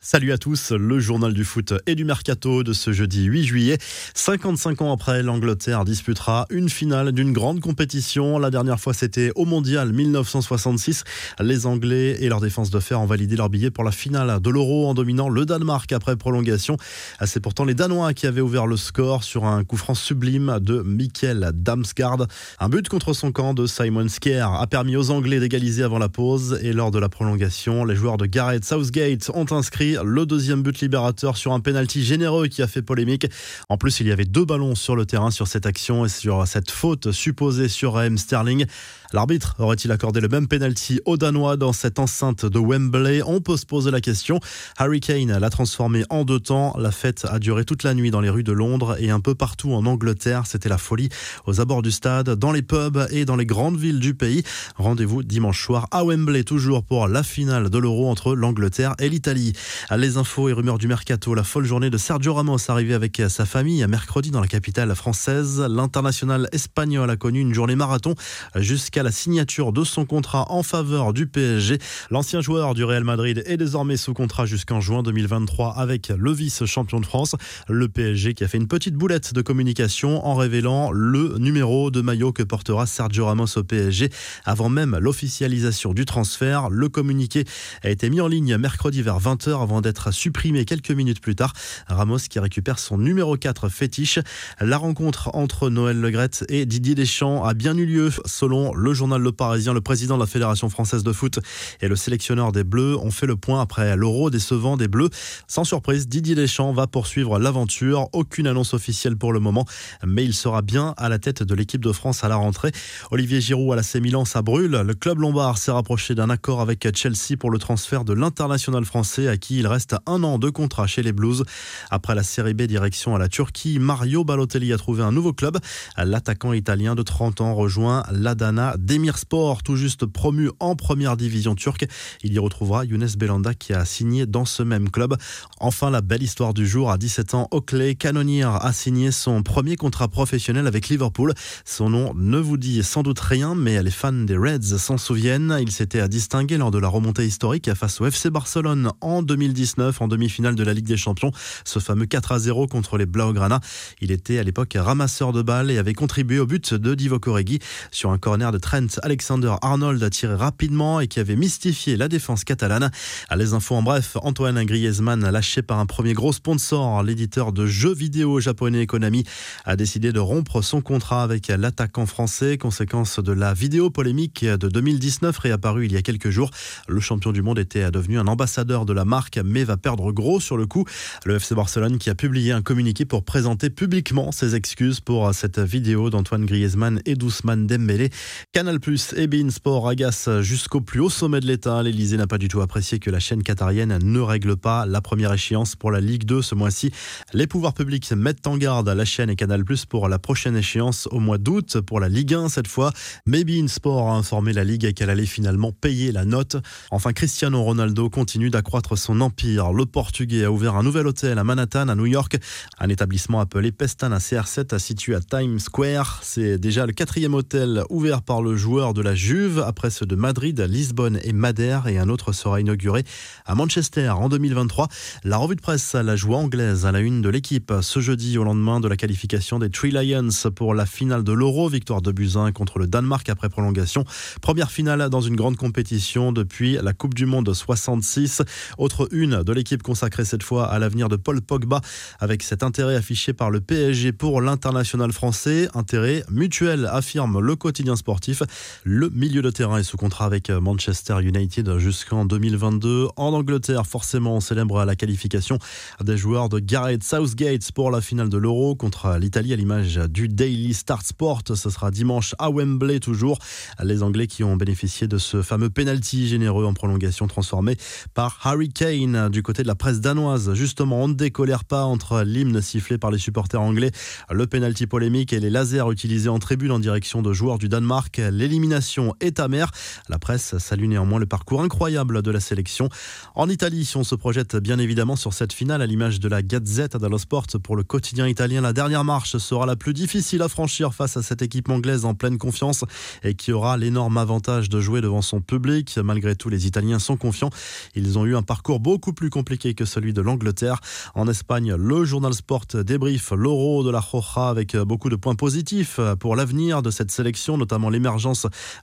Salut à tous, le journal du foot et du mercato de ce jeudi 8 juillet. 55 ans après, l'Angleterre disputera une finale d'une grande compétition. La dernière fois, c'était au Mondial 1966. Les Anglais et leur défense de fer ont validé leur billet pour la finale de l'Euro en dominant le Danemark après prolongation. C'est pourtant les Danois qui avaient ouvert le score sur un coup franc sublime de Mikkel Damsgaard. Un but contre son camp de Simon Skier a permis aux Anglais d'égaliser avant la pause et lors de la prolongation, les joueurs de Gareth Southgate ont inscrit le deuxième but libérateur sur un penalty généreux qui a fait polémique. En plus, il y avait deux ballons sur le terrain sur cette action et sur cette faute supposée sur Raheem Sterling. L'arbitre aurait-il accordé le même penalty aux Danois dans cette enceinte de Wembley? On peut se poser la question. Harry Kane l'a transformé en deux temps. La fête a duré toute la nuit dans les rues de Londres et un peu partout en Angleterre. C'était la folie aux abords du stade, dans les pubs et dans les grandes villes du pays. Rendez-vous dimanche soir à Wembley, toujours pour la finale de l'Euro entre l'Angleterre et l'Italie. Les infos et rumeurs du mercato. La folle journée de Sergio Ramos arrivé avec sa famille mercredi dans la capitale française. L'international espagnol a connu une journée marathon jusqu'à la signature de son contrat en faveur du PSG. L'ancien joueur du Real Madrid est désormais sous contrat jusqu'en juin 2023 avec le vice-champion de France. Le PSG qui a fait une petite boulette de communication en révélant le numéro de maillot que portera Sergio Ramos au PSG avant même l'officialisation du transfert. Le communiqué a été mis en ligne mercredi vers 20h avant d'être supprimé quelques minutes plus tard. Ramos qui récupère son numéro 4 fétiche. La rencontre entre Noël Legrette et Didier Deschamps a bien eu lieu selon le le journal Le Parisien, le président de la Fédération française de foot et le sélectionneur des Bleus ont fait le point après l'Euro décevant des Bleus. Sans surprise, Didier Deschamps va poursuivre l'aventure. Aucune annonce officielle pour le moment, mais il sera bien à la tête de l'équipe de France à la rentrée. Olivier Giroud à la Milan, ça brûle. Le club lombard s'est rapproché d'un accord avec Chelsea pour le transfert de l'international français à qui il reste un an de contrat chez les Blues. Après la Série B direction à la Turquie, Mario Balotelli a trouvé un nouveau club. L'attaquant italien de 30 ans rejoint l'Adana Demirspor, tout juste promu en première division turque. Il y retrouvera Younes Belanda qui a signé dans ce même club. Enfin, la belle histoire du jour, à 17 ans, Oakley Cannonier a signé son premier contrat professionnel avec Liverpool. Son nom ne vous dit sans doute rien, mais les fans des Reds s'en souviennent. Il s'était distingué lors de la remontée historique face au FC Barcelone en 2019 en demi-finale de la Ligue des Champions. Ce fameux 4 à 0 contre les Blaugrana. Il était à l'époque ramasseur de balles et avait contribué au but de Divo Corregui sur un corner de Trent Alexander-Arnold a tiré rapidement et qui avait mystifié la défense catalane. À les infos en bref, Antoine Griezmann, lâché par un premier gros sponsor, l'éditeur de jeux vidéo japonais Konami, a décidé de rompre son contrat avec l'attaquant français, conséquence de la vidéo polémique de 2019 réapparue il y a quelques jours. Le champion du monde était devenu un ambassadeur de la marque, mais va perdre gros sur le coup. Le FC Barcelone qui a publié un communiqué pour présenter publiquement ses excuses pour cette vidéo d'Antoine Griezmann et d'Ousmane Dembélé. Canal Plus et Bein Sport agacent jusqu'au plus haut sommet de l'État. L'Elysée n'a pas du tout apprécié que la chaîne qatarienne ne règle pas la première échéance pour la Ligue 2 ce mois-ci. Les pouvoirs publics mettent en garde la chaîne et Canal Plus pour la prochaine échéance au mois d'août pour la Ligue 1 cette fois. Mais Bein Sport a informé la Ligue qu'elle allait finalement payer la note. Enfin, Cristiano Ronaldo continue d'accroître son empire. Le Portugais a ouvert un nouvel hôtel à Manhattan, à New York, un établissement appelé Pestana CR7 situé à Times Square. C'est déjà le quatrième hôtel ouvert par le joueur de la Juve, après ceux de Madrid, Lisbonne et Madère, et un autre sera inauguré à Manchester en 2023. La revue de presse la joie anglaise à la une de l'équipe ce jeudi au lendemain de la qualification des Three Lions pour la finale de l'Euro, victoire de Buzyn contre le Danemark après prolongation. Première finale dans une grande compétition depuis la Coupe du Monde 66. Autre une de l'équipe consacrée cette fois à l'avenir de Paul Pogba avec cet intérêt affiché par le PSG pour l'international français. Intérêt mutuel affirme le quotidien sportif. Le milieu de terrain est sous contrat avec Manchester United jusqu'en 2022. En Angleterre, forcément, on célèbre la qualification des joueurs de Gareth Southgate pour la finale de l'Euro contre l'Italie à l'image du Daily Start Sport. Ce sera dimanche à Wembley toujours. Les Anglais qui ont bénéficié de ce fameux penalty généreux en prolongation transformé par Harry Kane du côté de la presse danoise. Justement, on ne décolère pas entre l'hymne sifflé par les supporters anglais, le penalty polémique et les lasers utilisés en tribune en direction de joueurs du Danemark. L'élimination est amère. La presse salue néanmoins le parcours incroyable de la sélection. En Italie, on se projette bien évidemment sur cette finale à l'image de la Gazette dello Sport pour le quotidien italien. La dernière marche sera la plus difficile à franchir face à cette équipe anglaise en pleine confiance et qui aura l'énorme avantage de jouer devant son public. Malgré tout, les Italiens sont confiants. Ils ont eu un parcours beaucoup plus compliqué que celui de l'Angleterre. En Espagne, le journal Sport débrief l'Euro de la Roja avec beaucoup de points positifs pour l'avenir de cette sélection, notamment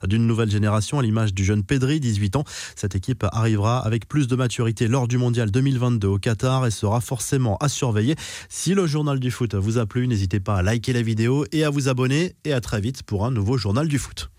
d'une nouvelle génération à l'image du jeune Pedri, 18 ans. Cette équipe arrivera avec plus de maturité lors du mondial 2022 au Qatar et sera forcément à surveiller. Si le journal du foot vous a plu, n'hésitez pas à liker la vidéo et à vous abonner et à très vite pour un nouveau journal du foot.